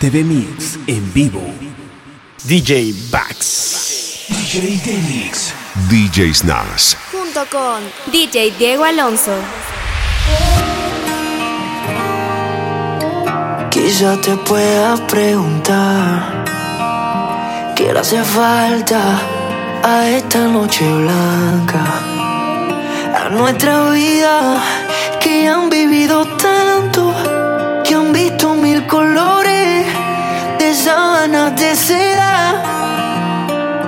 TV Mix en vivo. DJ Bax. DJ Denix. DJ Snaz. Junto con DJ Diego Alonso. Quizá te pueda preguntar qué le hace falta a esta noche blanca, a nuestra vida que han vivido tanto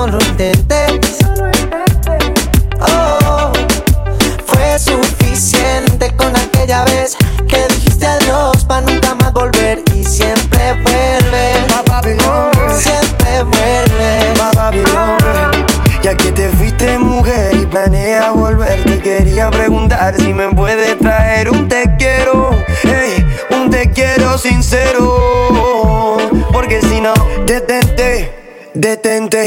no lo intentes. Oh, fue suficiente con aquella vez que dijiste adiós para nunca más volver y siempre vuelve. Siempre vuelve. Ya que te fuiste mujer y planea volver, te quería preguntar si me puedes traer un te quiero, un te quiero sincero, porque si no detente, detente.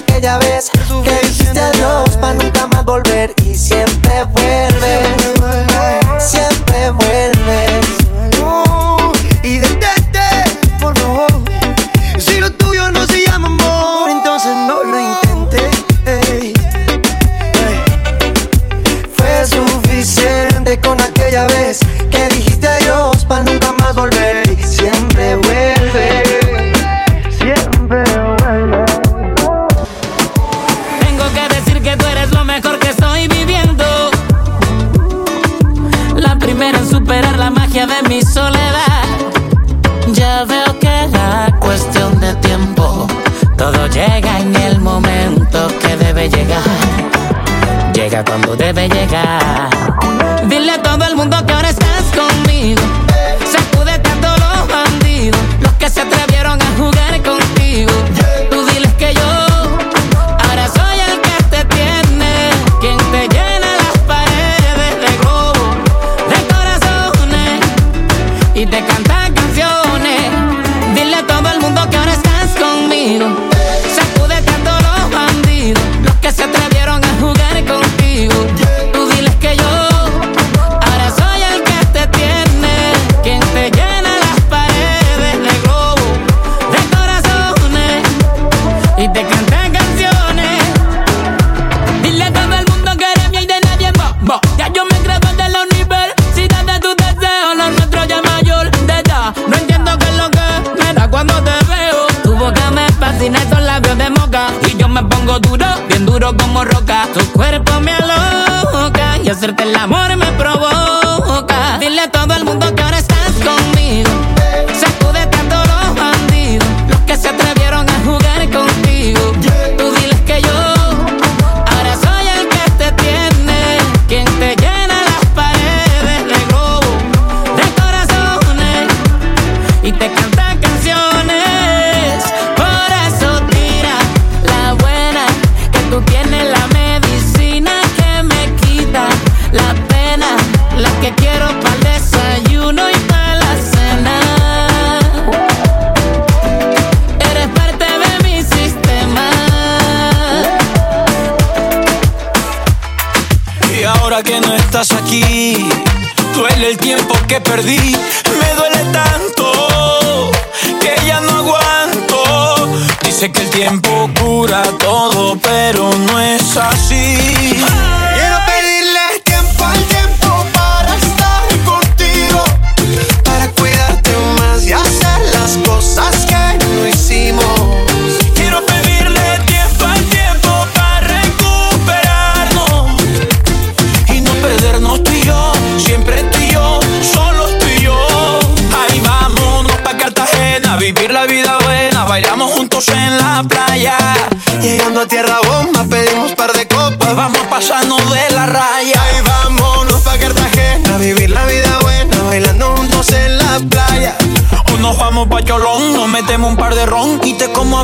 ya ves que dijiste adiós para nunca más volver y siempre vuelve, siempre vuelve.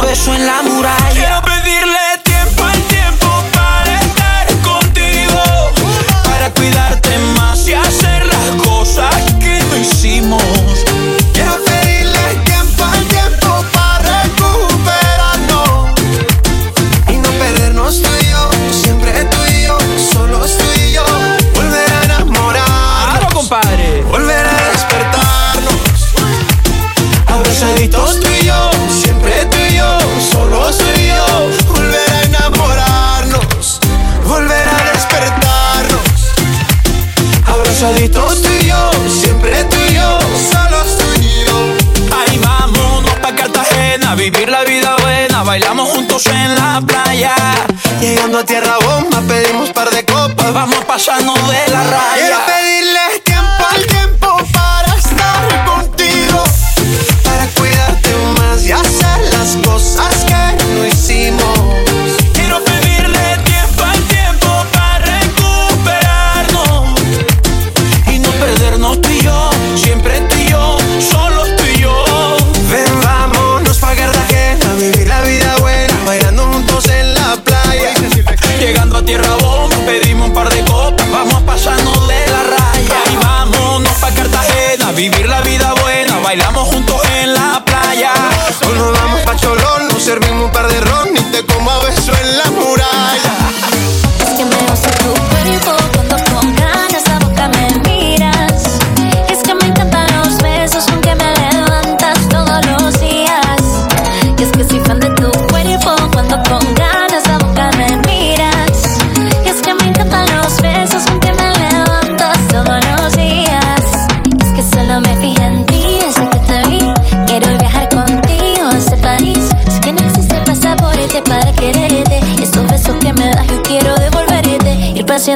beso en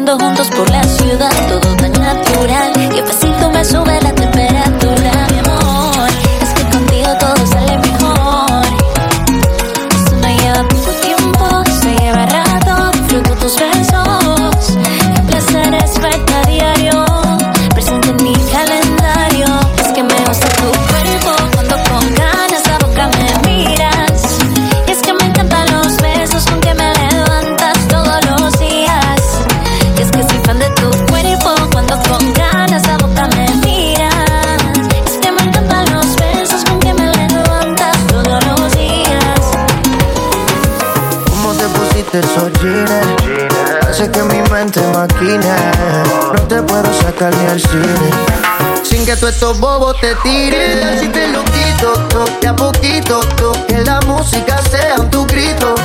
viviendo juntos. Sin que tú estos bobos te tiren, si te lo quito, toque a poquito, toque la música sea tu grito.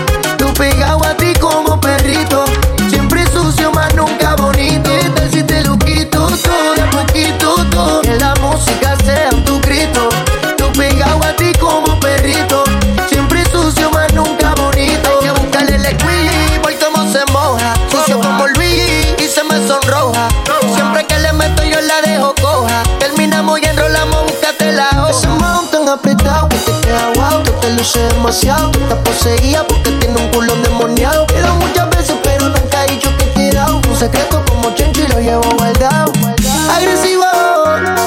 puse demasiado. Está poseída porque tiene un culo endemoniado. He muchas veces, pero nunca he dicho que he dado. Un secreto como chencho y lo llevo guardado. Agresivo,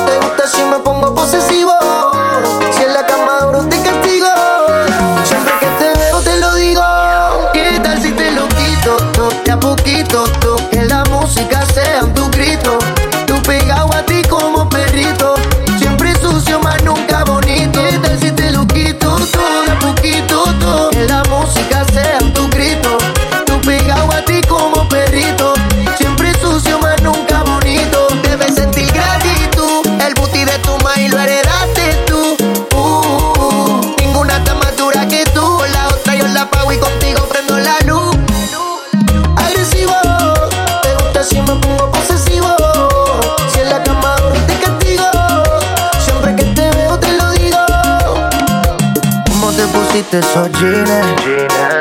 te gusta si me pongo posesivo.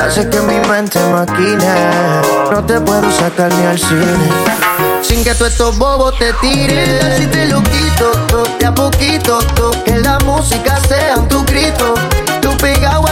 Hace que mi mente maquina. No te puedo sacar ni al cine. Sin que todos estos bobos te tiren, si te lo quito, to, de a poquito, to, que la música sea tu grito. Tú pegado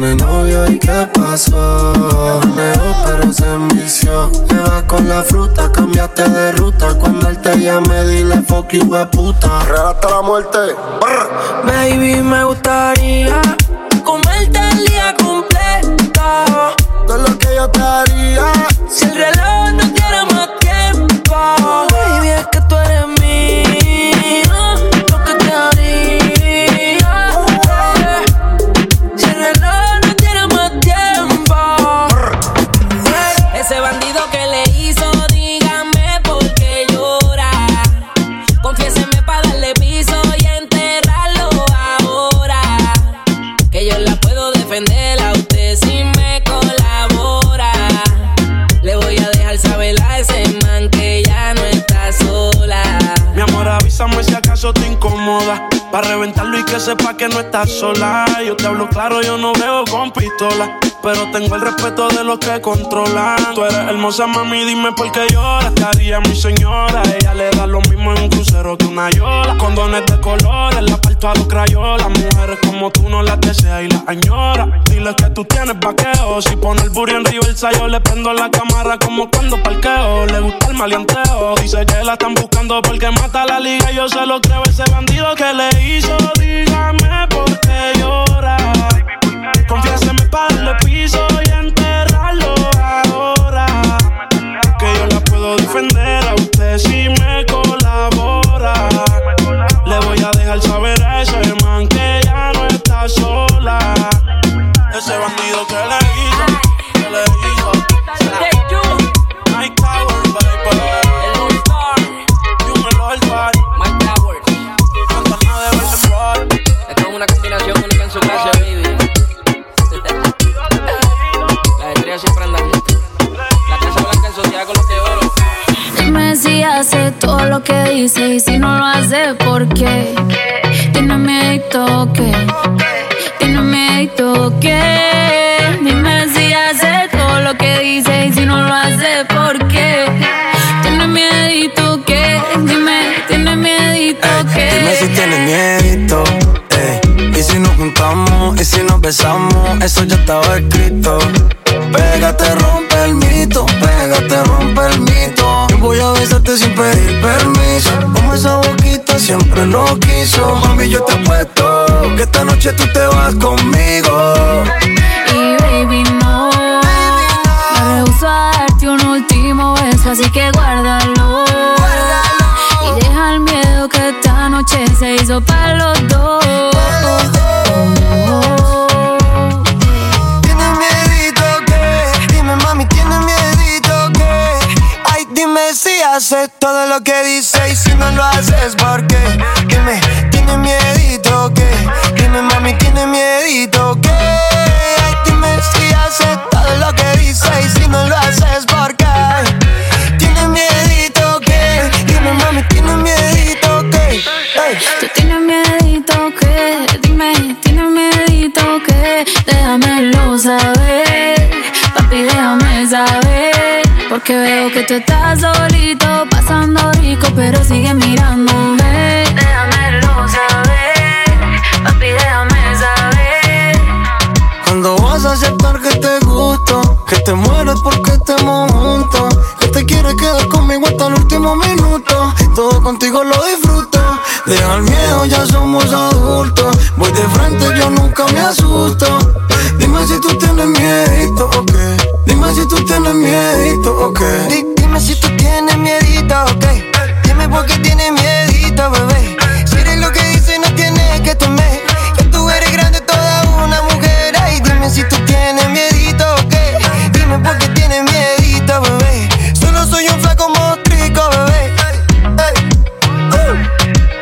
Tiene novio y qué pasó. Leo pero se envició. Te vas con la fruta, cambiaste de ruta. Cuando él te llame, dile fuck you, puta. Real hasta la muerte. Baby, me gustaría que sepa que no estás sola. Yo te hablo claro, yo no veo con pistola. Pero tengo el respeto de los que controlan. Tú eres hermosa, mami, dime por qué lloras. Te haría mi señora. Ella le da lo mismo en un crucero que una yola. Condones de colores, la parto a los crayolas. Mujeres como tú no las deseas y las añoras. Dile que tú tienes vaqueo. Si pone el burro en reversa, yo le prendo la cámara como cuando parqueo. Le gusta el maleanteo. Dice que la están buscando porque mata la liga. Yo se lo creo, ese bandido que le hizo. Dice Explícame por llora. Confiésame para darle piso y enterrarlo ahora. Que yo la puedo defender a usted si me colabora. Le voy a dejar saber a ese man que ya no está sola. Ese bandido que le hizo, que le hizo. Si hace todo lo que dice y si no lo hace, ¿por qué? Tiene miedo que, tiene miedo que. Dime si hace todo lo que dice y si no lo hace, ¿por qué? Tiene miedo que, dime, tiene miedo que. Dime si tiene miedo, eh. Y si nos juntamos y si nos besamos, eso ya estaba escrito. Pégate, rompe el mito, besarte sin pedir permiso. Como esa boquita siempre lo quiso. Mami, yo te apuesto que esta noche tú te vas conmigo. Y baby, no. Me rehuso a darte un último beso, así que guárdalo. Y deja el miedo que esta noche se hizo para los dos. Haces todo lo que dice y si no lo haces, ¿por qué? Dime, tiene miedito porque veo que tú estás solito, pasando rico, pero sigue mirándome. Déjamelo saber, papi, déjame saber. Cuando vas a aceptar que te gusto, que te mueres porque estemos juntos, que te quieres quedar conmigo hasta el último minuto, todo contigo lo disfruto. Deja el miedo, ya somos adultos. Voy de frente, yo nunca me asusto. Dime si tú tienes miedito o qué. Dime por qué tienes miedito, bebé. Si eres lo que dice, no tienes que temer. Que tú eres grande, toda una mujer. Ay, dime si tú tienes miedito o qué. Dime por qué tienes miedito, bebé. Solo soy un flaco mostrico, bebé.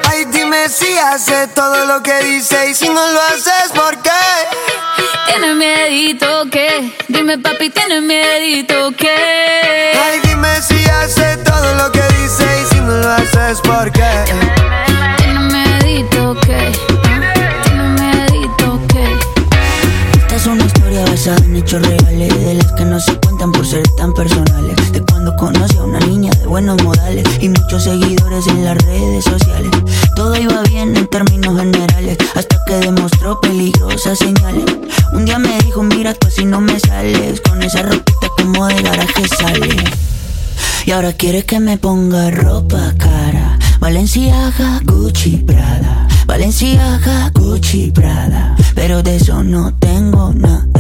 Ay, dime si haces todo lo que dice y si no lo haces, ¿por qué? Tienes miedito que, dime papi, tienes miedito que. Ay, dime si haces todo lo que dice y si no lo haces, ¿por qué? Tienes miedito que, tienes miedito que. Esta es una historia basada en hechos reales De las que no se por ser tan personales. De cuando conocí a una niña de buenos modales Y muchos seguidores en las redes sociales. Todo iba bien en términos generales Hasta que demostró peligrosas señales. Un día me dijo, mira tú así no me sales Con esa ropita como de garaje sale y ahora quiere que me ponga ropa cara. Valenciaga, Gucci, Prada. Valenciaga, Gucci, Prada. Pero de eso no tengo nada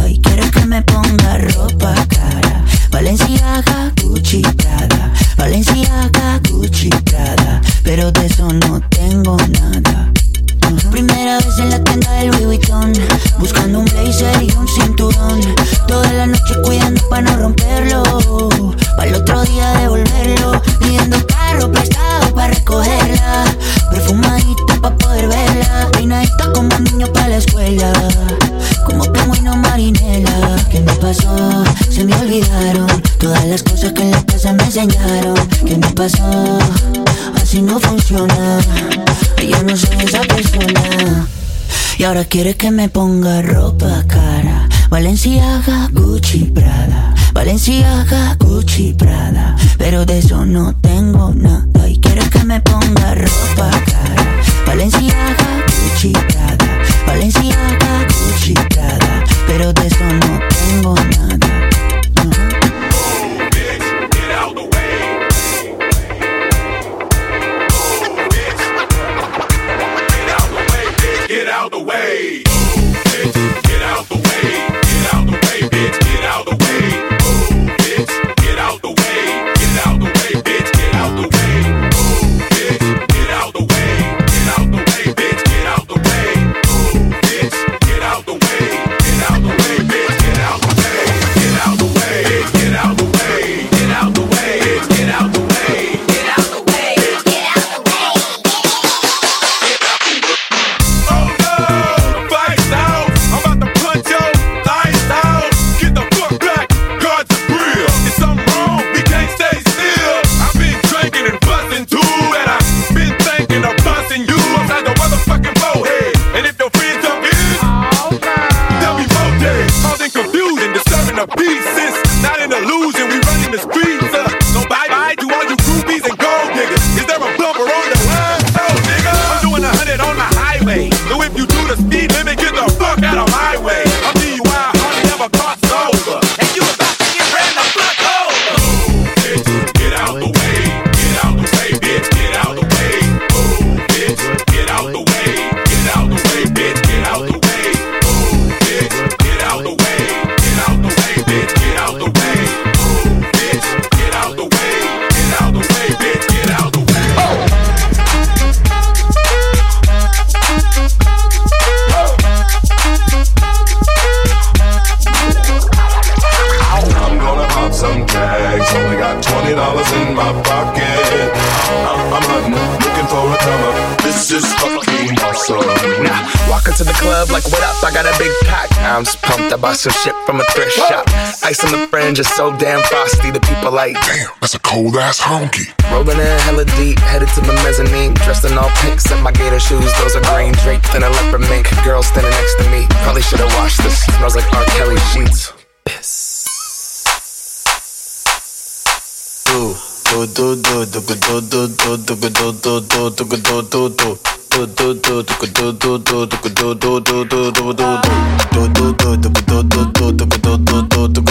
me ponga ropa cara. Valenciaga, Gucci, Prada. Valenciaga, Gucci, Prada. Pero de eso no tengo nada Primera vez en la tienda del Louis Vuitton Buscando un blazer y un cinturón. Toda la noche cuidando para no romperlo Para el otro día devolverlo. Pidiendo carro prestado para recogerla Perfumadita para poder verla. Peinadita como un niño para la escuela Como pingüino marinela. ¿Qué me pasó? Se me olvidaron Todas las cosas que en la casa me enseñaron. ¿Qué me pasó? Así no funciona. Yo no soy esa persona y ahora quiere que me ponga ropa cara. Valenciaga, Gucci, Prada. Valenciaga, Gucci, Prada. Pero de eso no tengo nada. Y quiere que me ponga ropa cara. Valenciaga, Gucci, Prada. Valenciaga, Gucci, Prada. Pero de eso no tengo nada bought some shit from a thrift shop. Ice on the fringe is so damn frosty. The people like, damn, that's a cold ass honky. Rolling in hella deep, headed to the mezzanine. Dressed in all pink, set my gator shoes. Those are green draped in a leopard mink. Girl standing next to me. Probably should've washed this. Smells like R. Kelly sheets. Piss. do do do do do do do do do do do do do do do do do do do do do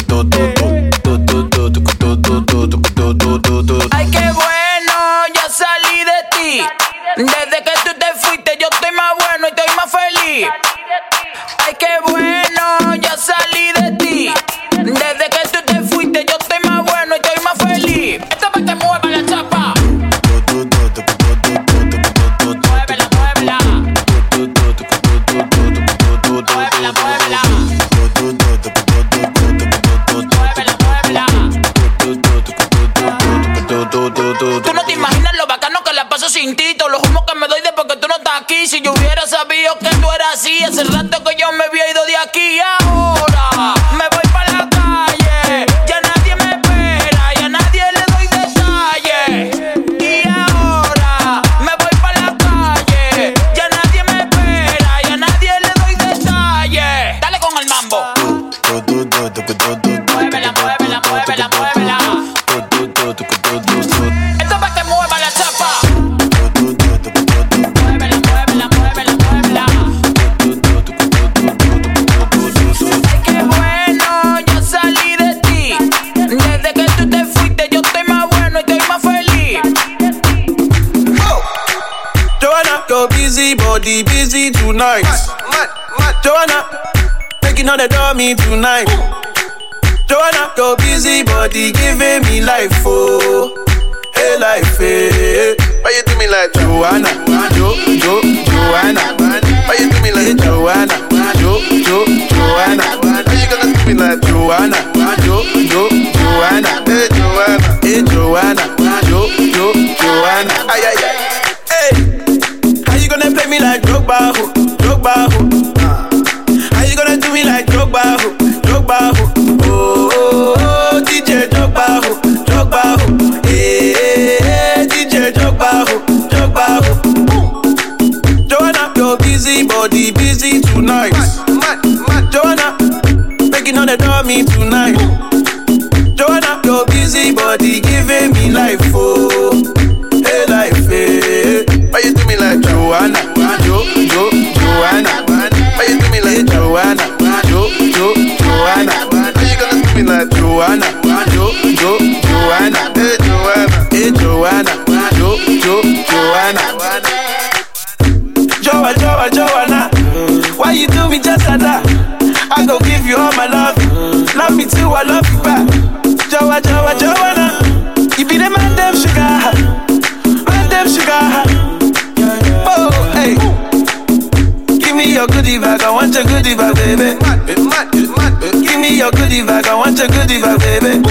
eras así, hace rato que yo me había ido de aquí. Ahora busy body busy tonight. Joanna, making all the dummy tonight. Joanna, your busy body giving me life, oh, hey life, hey. Why you do me like Joanna, Jo, Jo, Joanna? Why you do me like Joanna, Jo, Jo, Joanna? Why you gonna do me like Joanna, Jo, Jo, Joanna? Hey Joanna, hey Joanna, Jo, Jo, Joanna? Me like Drogba, ho, Drogba, ho? Uh. How you gonna do me like Drogba, ho, Drogba, ho? Oh, oh, oh, DJ Drogba, ho, Drogba, ho. Hey, hey, hey, DJ Drogba, ho, Drogba, ho. Ooh. Joanna, your busy body busy tonight. Mad, mad, Joanna, making all the dummy tonight. Joanna, your busy body giving me life, oh, Joanna, Jo, Jo, Joanna? Hey Joanna, hey Joanna, Jo, Jo, Joanna? Joa, Joa, Joanna, why you do me just like that? I go give you all my love, love me too, I love you back. Joa, Joa, Joanna, you be the man, them sugar, man, them sugar. Oh, hey. Give me your goodie bag, I want your goodie bag, baby. Me your goodie bag, I want your goodie bag, baby.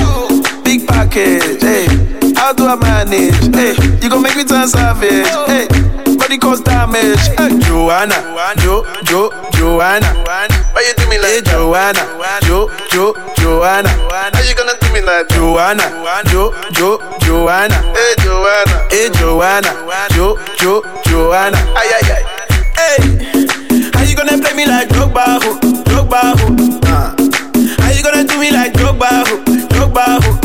Big package, hey. How do I manage? Hey, you gon' make me turn savage. Hey, body cause damage. Hey, Joanna, Jo, Jo, Joanna. Why you do me like hey, Joanna? Jo, Jo, Joanna. How you gonna do me like Joanna? Jo, Jo, Joanna. Hey, Joanna. Hey, Joanna. Jo, Jo, Joanna. Ay, ay, ay. Hey, how you gonna play me like Drogba, ho? Drogba, ho? Gonna do me like Drogba, ho? Drogba, ho?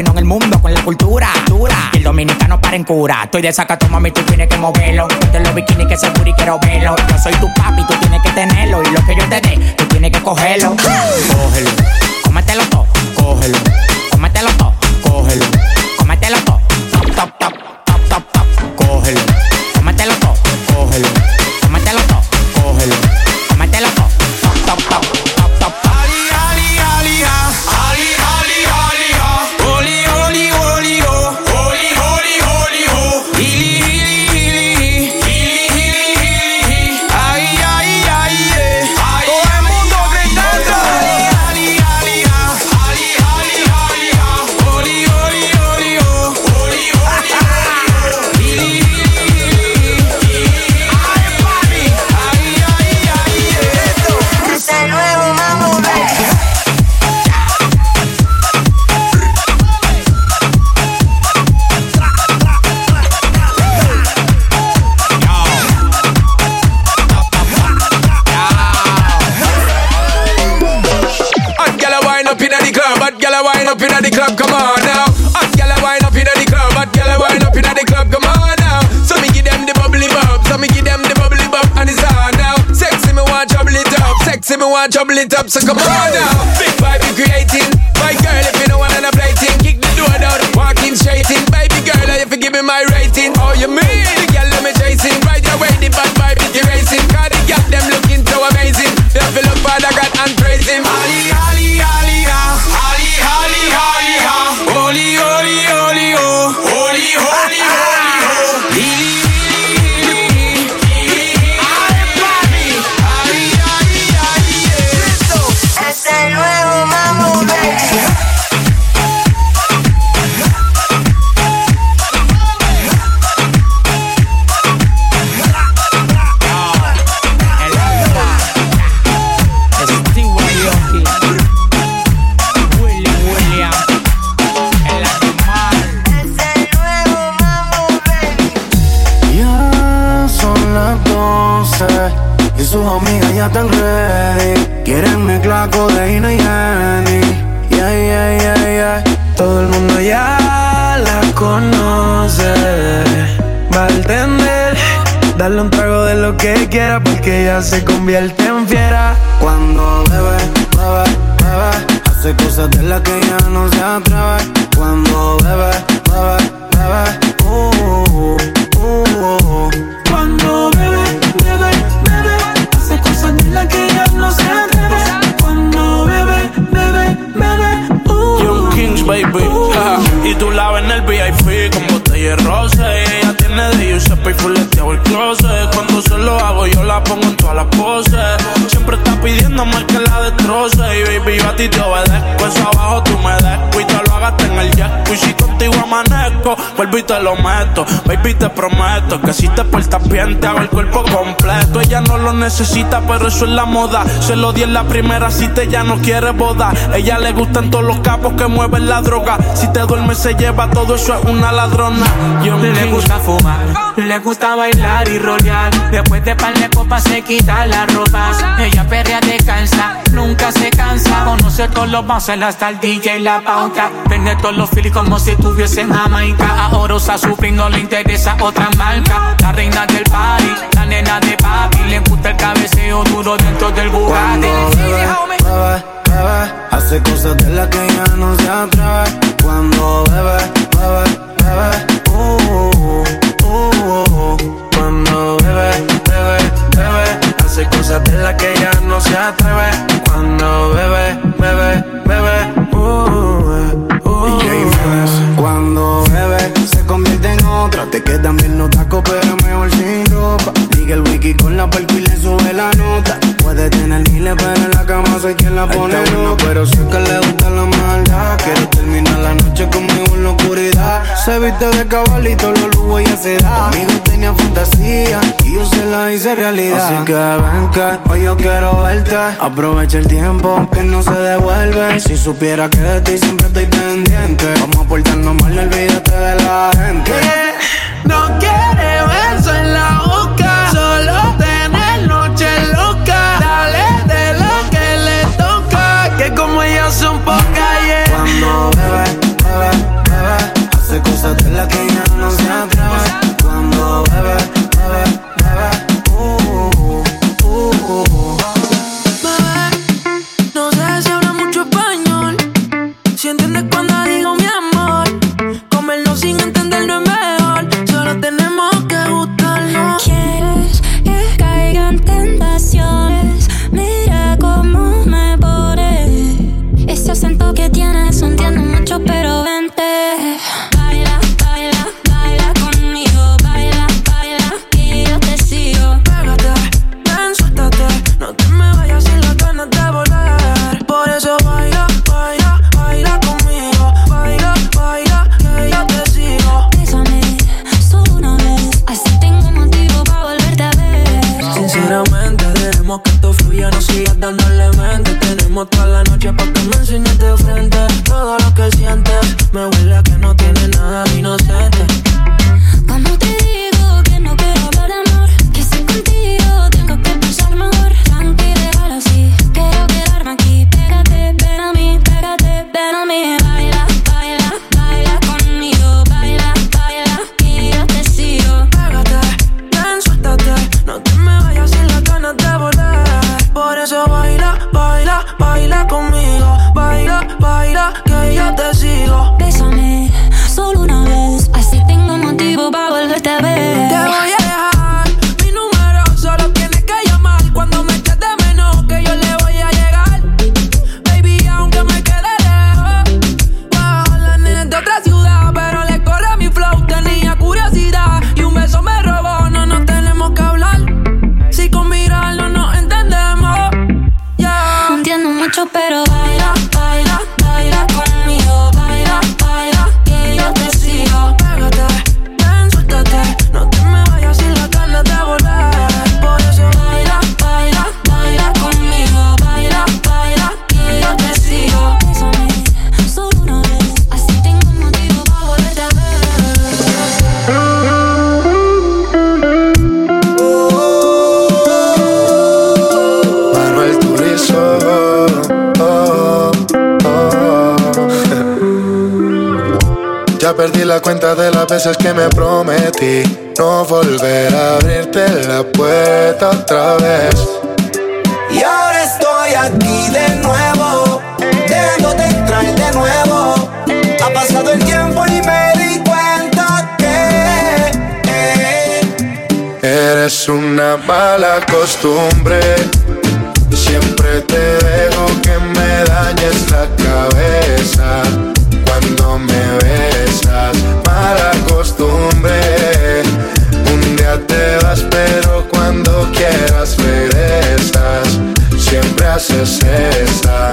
En el mundo con la cultura. Dura. Y el dominicano para en cura. Estoy de sacato, mami, tú tienes que moverlo. Ponte los bikinis que se y quiero verlo. Yo soy tu papi, tú tienes que tenerlo. Y lo que yo te dé, tú tienes que cogerlo. Cógelo. Cómetelo todo. Cógelo. Cómetelo todo. Cógelo. Y tú la ves en el VIP con botella rosa. De Giuseppe y fuleteado el closet. Cuando se lo hago, yo la pongo en todas las poses. Siempre está pidiéndome que la destroce. Y baby, yo a ti te obedezco. Eso abajo tú me te lo hagas en el jet. Y si contigo amanezco, vuelvo y te lo meto. Baby, te prometo que si te portas bien, te hago el cuerpo completo. Ella no lo necesita, pero eso es la moda. Se lo di en la primera cita, ella no quiere boda. Ella le gustan todos los capos que mueven la droga. Si te duermes, se lleva todo eso, es una ladrona. Yo Le gusta fumar, le gusta bailar y rolear. Después de par de copas se quita la ropa. Ella perrea te cansa, nunca se cansa. Conoce todos los bouncers hasta el DJ y la pauta. Vende todos los filis como si estuviese en Jamaica. Ahora usa su no le interesa otra marca. La reina del party, la nena de papi. Le gusta el cabeceo duro dentro del Bugatti. hace cosas de las que ya no se atreve. Cuando bebe, bebe, bebe, hace cosas de las que ya no se atreve. Cuando bebe, bebe, bebe, uh, uh, cuando bebe se convierte en otra, te quedan bien los tacos pero mejor sin ropa. Liga el wiki con la perco y le sube la nota. Puede tener miles pero en la cama soy quien la pone no, pero sé que le gusta la. La noche conmigo en la oscuridad. Se viste de cabalito, los lujos ella se da. Conmigo tenía fantasía y yo se la hice realidad. Así que ven que hoy yo quiero verte. Aprovecha el tiempo que no se devuelve. Si supiera que de ti siempre estoy pendiente. Vamos a portarnos mal, olvídate de la gente. No quiere hace cosas de las que una mala costumbre. Siempre te dejo que me dañes la cabeza cuando me besas. Mala costumbre. Un día te vas, pero cuando quieras regresas. Siempre haces esa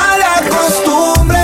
mala costumbre.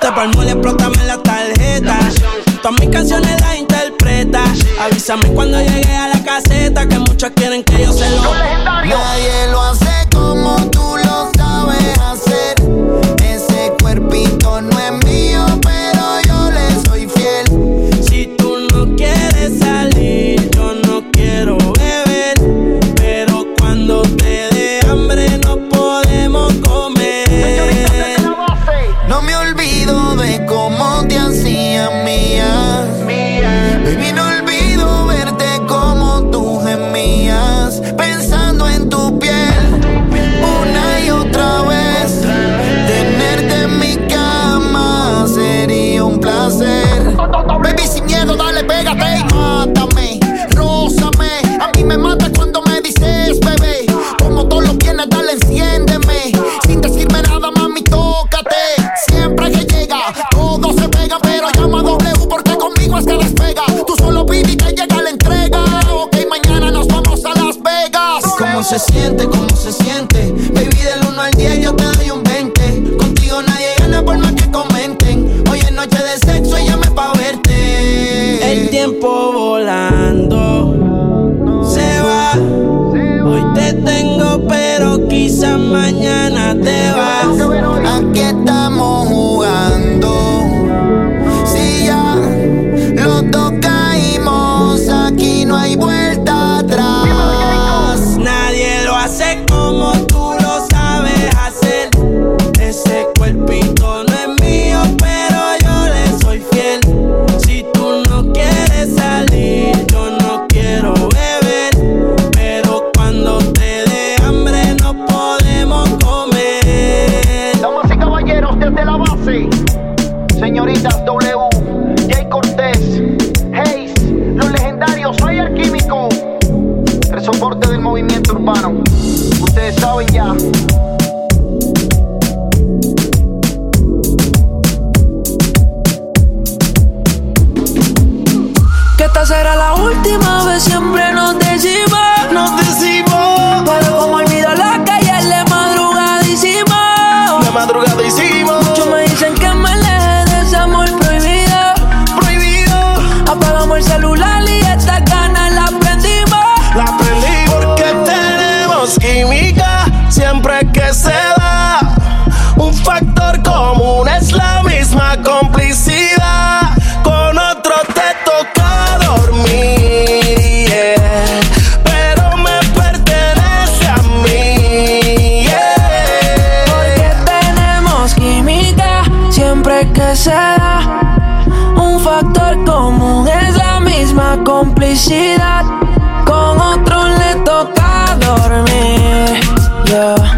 Te palmo y explótame la tarjeta. Todas mis canciones las interpreta. Avísame cuando llegue a la caseta que muchos quieren que yo se lo. Nadie lo hace como se siente, cómo se siente. Baby, del 1 al 10 yo te doy un 20. Contigo nadie gana por más que comenten. Hoy es noche de sexo y llame pa' verte. El tiempo volando se va. Hoy te tengo, pero quizás mañana te vas. Aquí está del movimiento urbano. Ustedes saben ya. Que esta será la última vez, siempre nos decimos, nos decimos. Pero como olvidar la calle, la madrugadísima. La madrugada complicidad. Con otro le toca dormir. Pero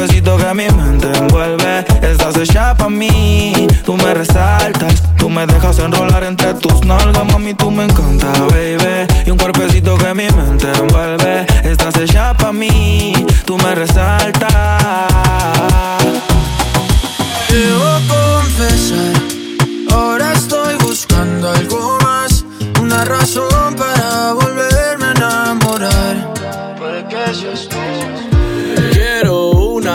Cuerpecito que mi mente envuelve. Estás hecha pa' mí, tú me resaltas. Tú me dejas enrolar entre tus nalgas, mami, tú me encanta, baby. Y un cuerpecito que mi mente envuelve. Estás hecha pa' mí, tú me resaltas. Debo confesar, ahora estoy buscando algo más, una razón para volverme a enamorar. Porque si estoy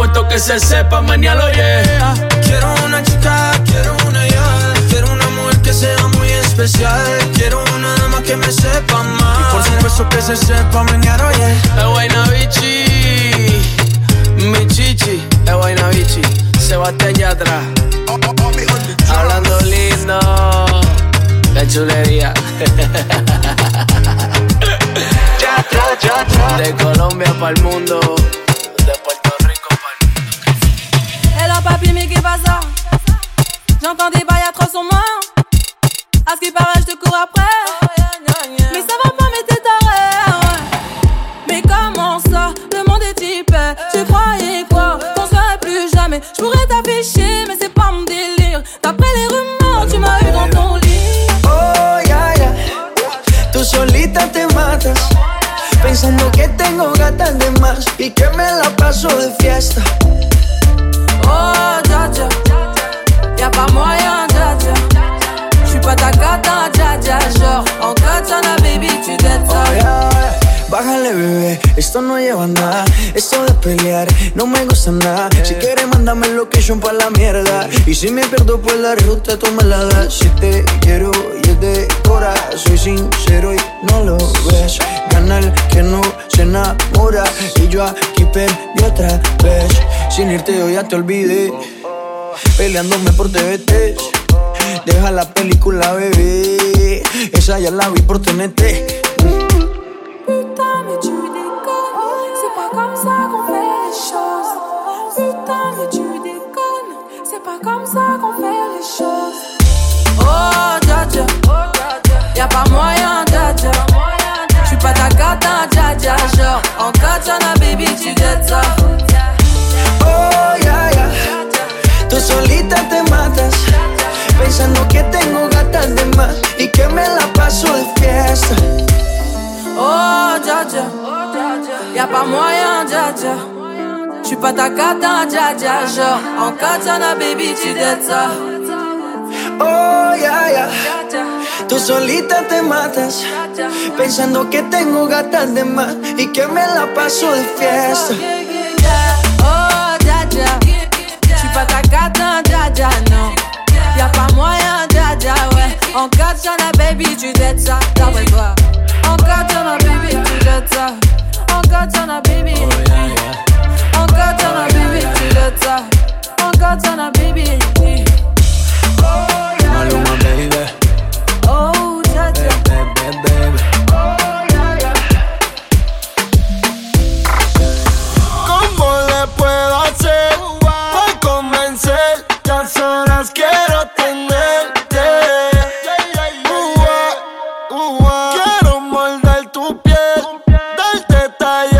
supuesto que se sepa, mañana yeah. Quiero una chica, quiero una ya. Quiero una mujer que sea muy especial. Quiero una dama que me sepa mal. Y por supuesto que se sepa mañana, oye. Es vaina bichi, mi chichi, es vaina bichi. Sebastián Yatra, hablando lindo, la chulería. De Colombia para el mundo, ça J'entends des bails à 300 morts. À ce qui paraît, je te cours après. Mais ça va pas, mais t'es taré. Mais comment ça Le monde est type. Tu croyais quoi? Qu'on serait plus jamais. Je pourrais t'afficher, mais c'est pas mon délire. D'après les rumeurs, tu m'as eu dans ton lit. Oh, ya, ya. Tú solita te matas. Pensando que tengo gatas de más y que me la paso de fiesta. Oh, dja. Y'a pas moyen, dja. J'suis pas ta gata, dja dja. Genre, en katana, baby, tu dettes ça. Oh, ya. Bájale, bebé, esto no lleva nada. Esto de pelear no me gusta nada. Si quieres, mándame el location pa' la mierda. Y si me pierdo por la ruta, tú me la das. Si te quiero y es de cora, soy sincero y no lo ves. Gana el que no se enamora. Y yo aquí perdí otra vez. Sin irte, yo ya te olvidé. Peleándome por TVT. Deja la película, bebé. Esa ya la vi por TNT. Putain, mais tu déconnes. C'est pas comme ça qu'on fait les choses. Putain, mais tu déconnes. C'est pas comme ça qu'on fait les choses. Oh, dja dja. Y'a pas moyen, dja dja. J'suis pas ta gata, dja. Genre, katana, baby, tu dettes ça. Oh, ya, ya. Tú solita te matas. Pensando que tengo gatas de más y que me la paso de fiesta. Oh, dja. Y'a pas moyen, dja. J'suis pas ta gata, dja dja. Genre, en katana, baby, tu dettes ça. Oh, ya, ya. Tú solita te matas. Pensando que tengo gatas de más y que me la paso de fiesta. Oh, dja dja. J'suis pas ta gata, dja dja, non. Y'a pas moyen, dja dja, ouais. En katana, baby, tu dettes ça. D'après toi. En katana, baby, tu dettes ça. En katana, baby. En katana, baby, tu dettes ça. En katana, baby. Maluma, baby. Oh, dja dja. Baby, baby. ¿Cómo le puedo hacer para convencer? A solas quiero tenerte. Ua, ua. Quiero morder tu piel, darte taller.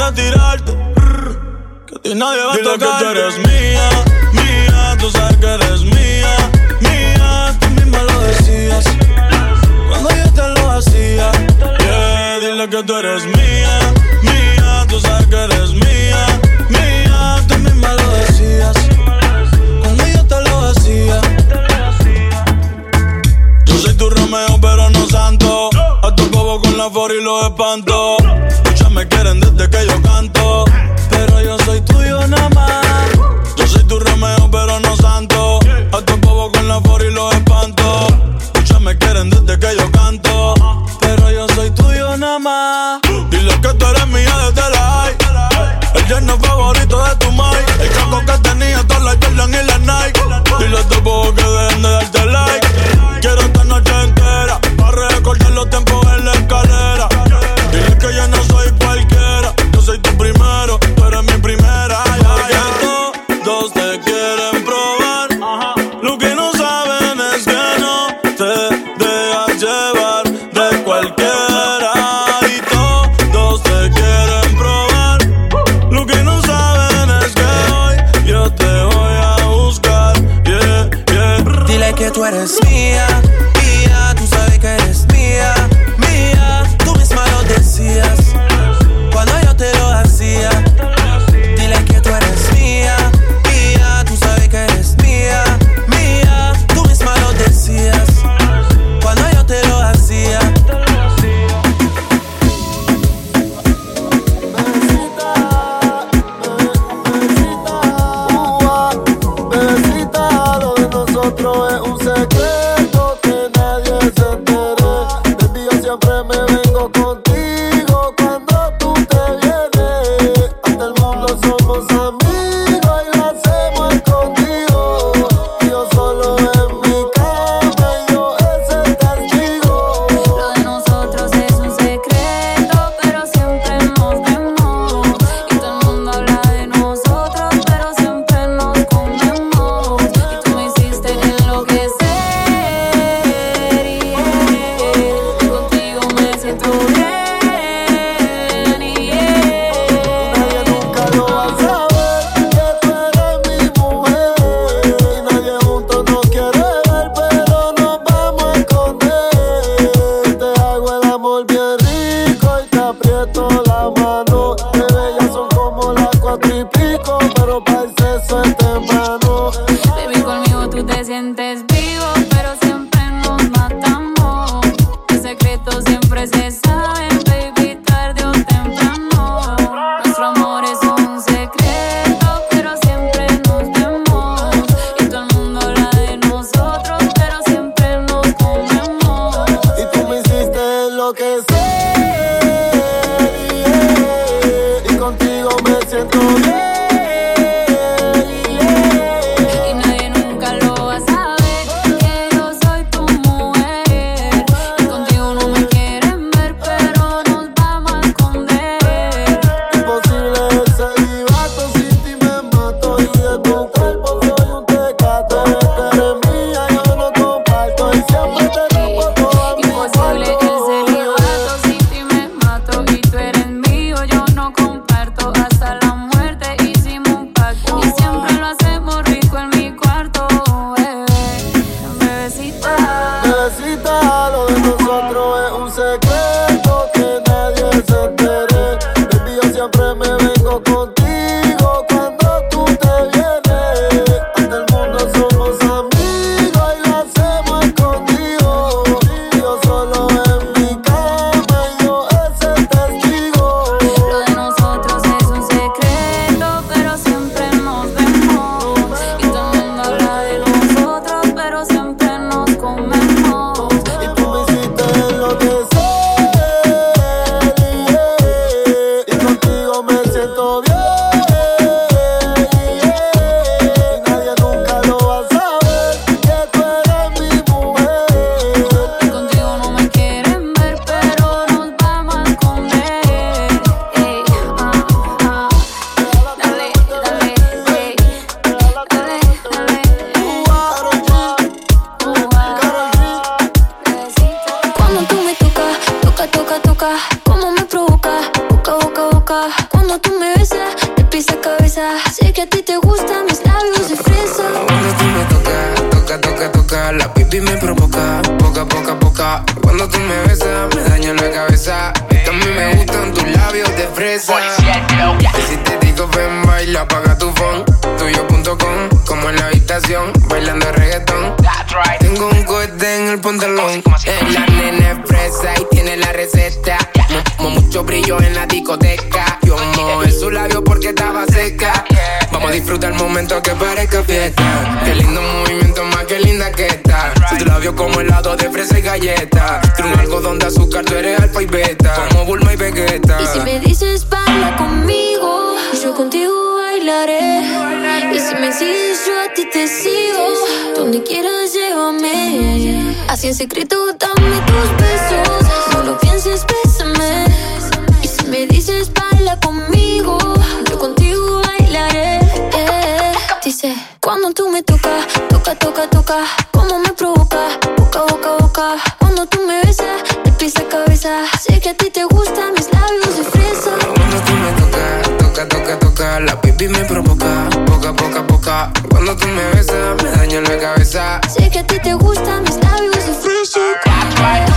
a tirarte. Que a ti nadie va Dile a tocar. que tú eres mía, mía, tú sabes que eres mía, mía. Tú misma lo decías cuando yo te lo hacía. Yeah, dile que tú eres mía, mía, tú sabes que eres mía, mía. Tú misma lo decías cuando yo te lo hacía. Yo soy tu Romeo, pero no santo. A tu bobo con la for y lo espanto me quieren desde que yo canto. Pero yo soy tuyo nada más. Yo soy tu Romeo, pero no santo. Hasta un bobo con la for y los espanto. Muchas me quieren desde que yo canto. Pero yo soy tuyo nada más. Dile que tú eres mía desde la high. El yerno favorito de tu mai. El caco que pantalón. Eh, la nena es fresa y tiene la receta. M -m Mucho brillo en la discoteca. Yo mojé su labio porque estaba seca. Pa' disfrutar el momento que parezca fiesta. Qué lindo movimiento, más que linda que está. Sus labios como helado de fresa y galleta. Tiene un algodón de azúcar, tú eres alfa y beta. Como Bulma y Vegeta. Y si me dices baila conmigo, yo contigo bailaré. Y si me sigues, yo a ti te sigo. Donde quieras, llévame. Así en secreto, dame tus besos. No lo pienses, bésame. Y si me dices baila me toca, toca, toca, toca, como me provoca, boca, boca, boca. Cuando tú me besas, te pisa cabeza. Sé que a ti te gustan mis labios de fresa. Cuando tú me tocas, toca, toca, toca, la pipi me provoca, boca, boca, boca. Cuando tú me besas, me daña la cabeza. Sé que a ti te gustan mis labios de fresa.